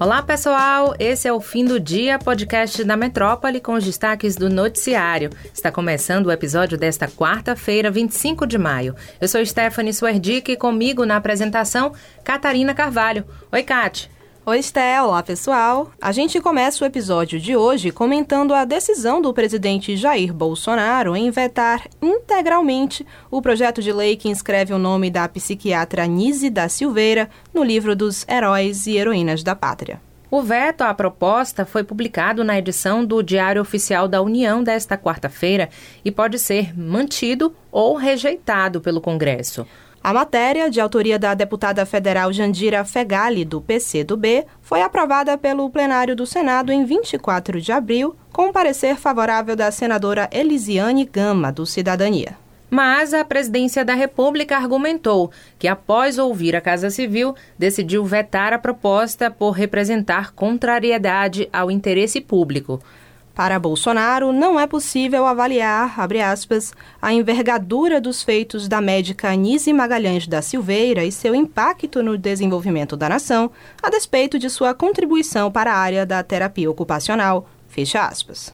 Olá, pessoal! Esse é o Fim do Dia, podcast da Metrópole com os destaques do noticiário. Está começando o episódio desta quarta-feira, 25 de maio. Eu sou Stephanie Suerdick e comigo na apresentação, Catarina Carvalho. Oi, Cate! Oi, Esté. Olá, pessoal. A gente começa o episódio de hoje comentando a decisão do presidente Jair Bolsonaro em vetar integralmente o projeto de lei que inscreve o nome da psiquiatra Nise da Silveira no livro dos Heróis e Heroínas da Pátria. O veto à proposta foi publicado na edição do Diário Oficial da União desta quarta-feira e pode ser mantido ou rejeitado pelo Congresso. A matéria, de autoria da deputada federal Jandira Fegali, do PCdoB, foi aprovada pelo plenário do Senado em 24 de abril, com parecer favorável da senadora Elisiane Gama, do Cidadania. Mas a presidência da República argumentou que, após ouvir a Casa Civil, decidiu vetar a proposta por representar contrariedade ao interesse público. Para Bolsonaro, não é possível avaliar, aspas, a envergadura dos feitos da médica Anise Magalhães da Silveira e seu impacto no desenvolvimento da nação, a despeito de sua contribuição para a área da terapia ocupacional, fecha aspas.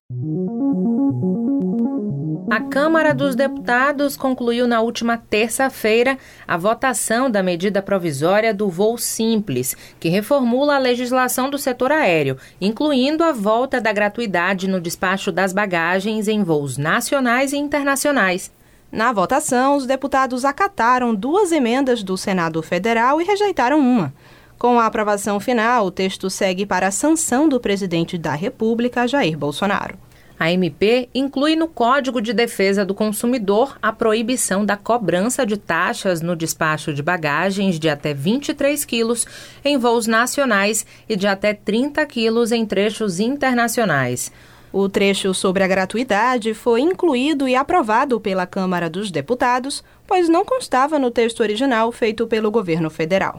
A Câmara dos Deputados concluiu na última terça-feira a votação da medida provisória do voo simples, que reformula a legislação do setor aéreo, incluindo a volta da gratuidade no despacho das bagagens em voos nacionais e internacionais. Na votação, os deputados acataram duas emendas do Senado Federal e rejeitaram uma. Com a aprovação final, o texto segue para a sanção do presidente da República, Jair Bolsonaro. A MP inclui no Código de Defesa do Consumidor a proibição da cobrança de taxas no despacho de bagagens de até 23 quilos em voos nacionais e de até 30 quilos em trechos internacionais. O trecho sobre a gratuidade foi incluído e aprovado pela Câmara dos Deputados, pois não constava no texto original feito pelo governo federal.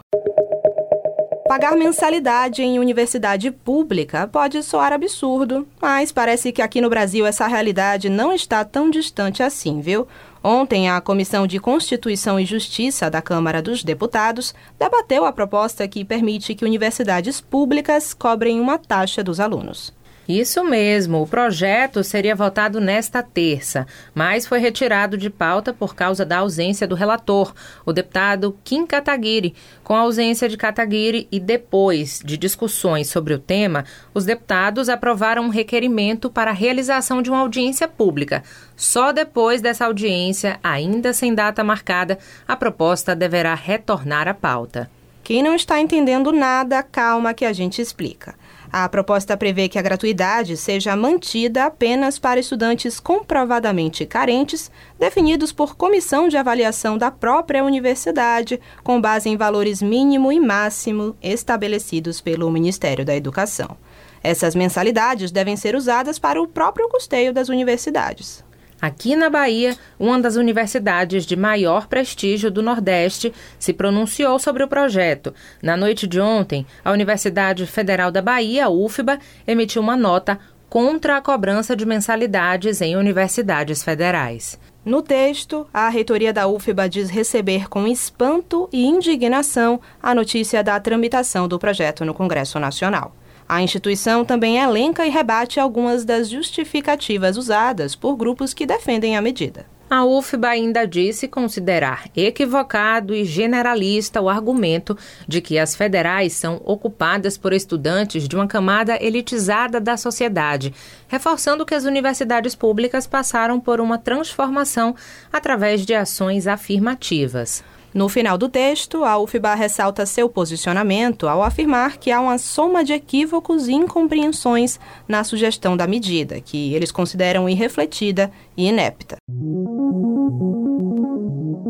Pagar mensalidade em universidade pública pode soar absurdo, mas parece que aqui no Brasil essa realidade não está tão distante assim, viu? Ontem, a Comissão de Constituição e Justiça da Câmara dos Deputados debateu a proposta que permite que universidades públicas cobrem uma taxa dos alunos. Isso mesmo, o projeto seria votado nesta terça, mas foi retirado de pauta por causa da ausência do relator, o deputado Kim Kataguiri. Com a ausência de Kataguiri e depois de discussões sobre o tema, os deputados aprovaram um requerimento para a realização de uma audiência pública. Só depois dessa audiência, ainda sem data marcada, a proposta deverá retornar à pauta. Quem não está entendendo nada, calma que a gente explica. A proposta prevê que a gratuidade seja mantida apenas para estudantes comprovadamente carentes, definidos por comissão de avaliação da própria universidade, com base em valores mínimo e máximo estabelecidos pelo Ministério da Educação. Essas mensalidades devem ser usadas para o próprio custeio das universidades. Aqui na Bahia, uma das universidades de maior prestígio do Nordeste se pronunciou sobre o projeto. Na noite de ontem, a Universidade Federal da Bahia, UFBA, emitiu uma nota contra a cobrança de mensalidades em universidades federais. No texto, a reitoria da UFBA diz receber com espanto e indignação a notícia da tramitação do projeto no Congresso Nacional. A instituição também elenca e rebate algumas das justificativas usadas por grupos que defendem a medida. A UFBA ainda disse considerar equivocado e generalista o argumento de que as federais são ocupadas por estudantes de uma camada elitizada da sociedade, reforçando que as universidades públicas passaram por uma transformação através de ações afirmativas. No final do texto, a UFBA ressalta seu posicionamento ao afirmar que há uma soma de equívocos e incompreensões na sugestão da medida, que eles consideram irrefletida e inepta.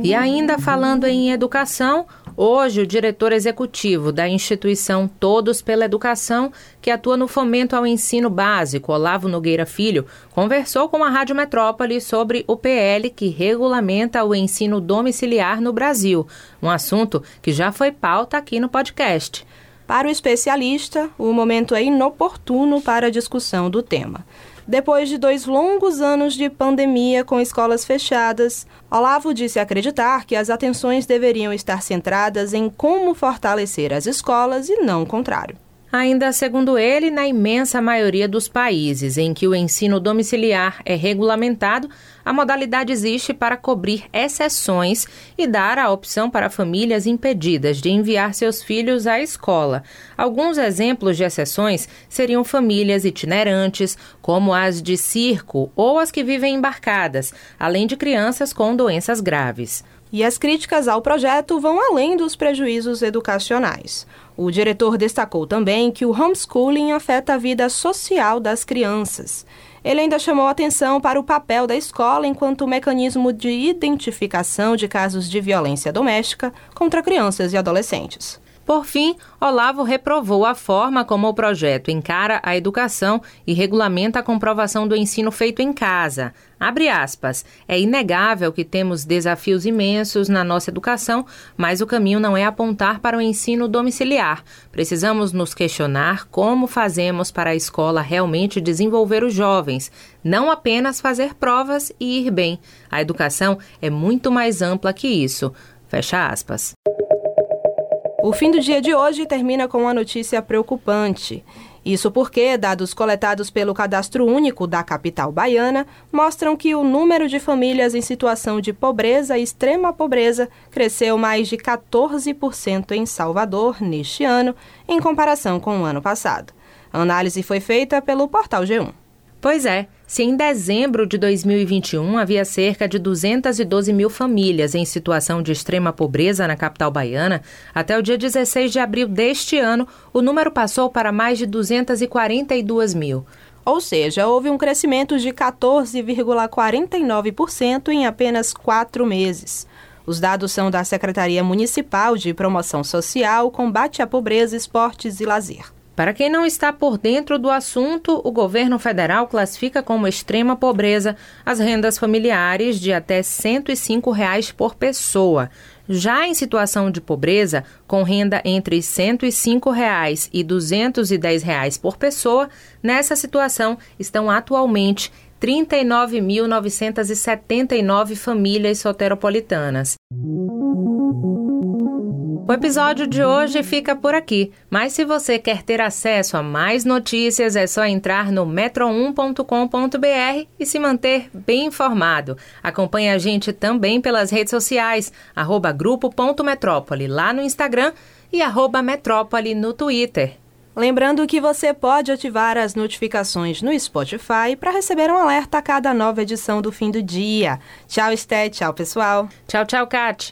E ainda falando em educação, Hoje, o diretor executivo da instituição Todos pela Educação, que atua no fomento ao ensino básico, Olavo Nogueira Filho, conversou com a Rádio Metrópole sobre o PL que regulamenta o ensino domiciliar no Brasil, um assunto que já foi pauta aqui no podcast. Para o especialista, o momento é inoportuno para a discussão do tema. Depois de dois longos anos de pandemia com escolas fechadas, Olavo disse acreditar que as atenções deveriam estar centradas em como fortalecer as escolas e não o contrário. Ainda segundo ele, na imensa maioria dos países em que o ensino domiciliar é regulamentado, a modalidade existe para cobrir exceções e dar a opção para famílias impedidas de enviar seus filhos à escola. Alguns exemplos de exceções seriam famílias itinerantes, como as de circo ou as que vivem embarcadas, além de crianças com doenças graves. E as críticas ao projeto vão além dos prejuízos educacionais. O diretor destacou também que o homeschooling afeta a vida social das crianças. Ele ainda chamou atenção para o papel da escola enquanto mecanismo de identificação de casos de violência doméstica contra crianças e adolescentes. Por fim, Olavo reprovou a forma como o projeto encara a educação e regulamenta a comprovação do ensino feito em casa. Abre aspas. É inegável que temos desafios imensos na nossa educação, mas o caminho não é apontar para o ensino domiciliar. Precisamos nos questionar como fazemos para a escola realmente desenvolver os jovens, não apenas fazer provas e ir bem. A educação é muito mais ampla que isso. Fecha aspas. O fim do dia de hoje termina com uma notícia preocupante. Isso porque dados coletados pelo Cadastro Único da capital baiana mostram que o número de famílias em situação de pobreza e extrema pobreza cresceu mais de 14% em Salvador neste ano, em comparação com o ano passado. A análise foi feita pelo portal G1. Pois é, se em dezembro de 2021 havia cerca de 212 mil famílias em situação de extrema pobreza na capital baiana, até o dia 16 de abril deste ano, o número passou para mais de 242 mil. Ou seja, houve um crescimento de 14,49% em apenas quatro meses. Os dados são da Secretaria Municipal de Promoção Social, Combate à Pobreza, Esportes e Lazer. Para quem não está por dentro do assunto, o governo federal classifica como extrema pobreza as rendas familiares de até 105 reais por pessoa. Já em situação de pobreza, com renda entre 105 reais e 210 reais por pessoa, nessa situação estão atualmente 39.979 famílias soteropolitanas. O episódio de hoje fica por aqui, mas se você quer ter acesso a mais notícias, é só entrar no metro1.com.br e se manter bem informado. Acompanhe a gente também pelas redes sociais, arroba grupo.metrópole lá no Instagram e arroba metrópole no Twitter. Lembrando que você pode ativar as notificações no Spotify para receber um alerta a cada nova edição do fim do dia. Tchau, Esté. Tchau, pessoal. Tchau, tchau, Kat.